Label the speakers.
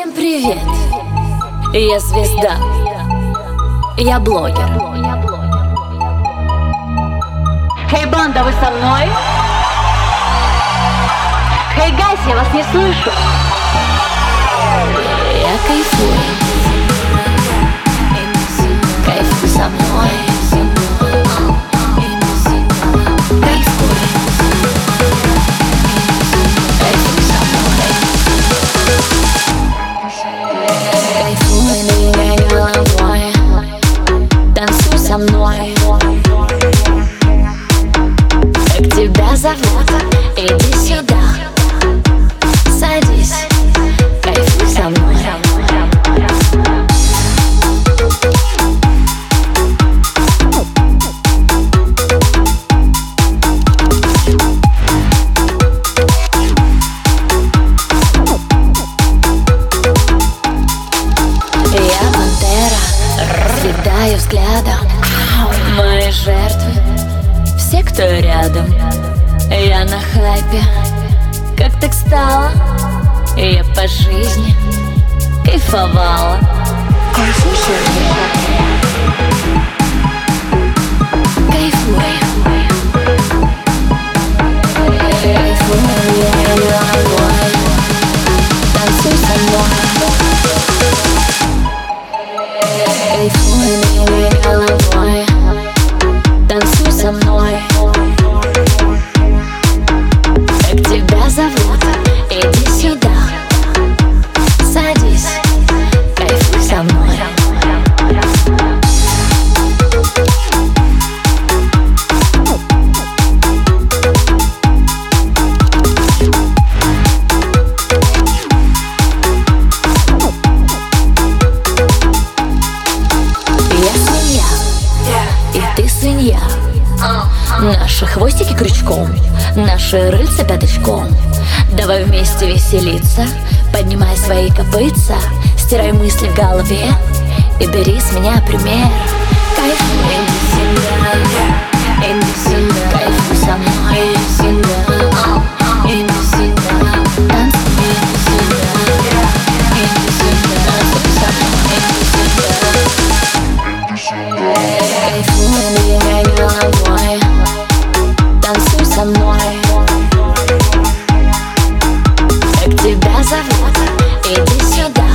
Speaker 1: Всем привет! Я звезда. Я блогер.
Speaker 2: Хей, банда, вы со мной? Хей, гайс, я вас не слышу.
Speaker 1: Я кайфую. Тебя зовут? Иди сюда. Садись. Кайфуй со мной. Я пантера, съедаю взглядом Мои жертвы, кто рядом. Я на хайпе, как так стало? Я по жизни кайфовала. Кайфуй, Наши хвостики крючком, наши рыльца пяточком. Давай вместе веселиться, поднимай свои копытца Стирай мысли в голове и бери с меня пример Delícia. da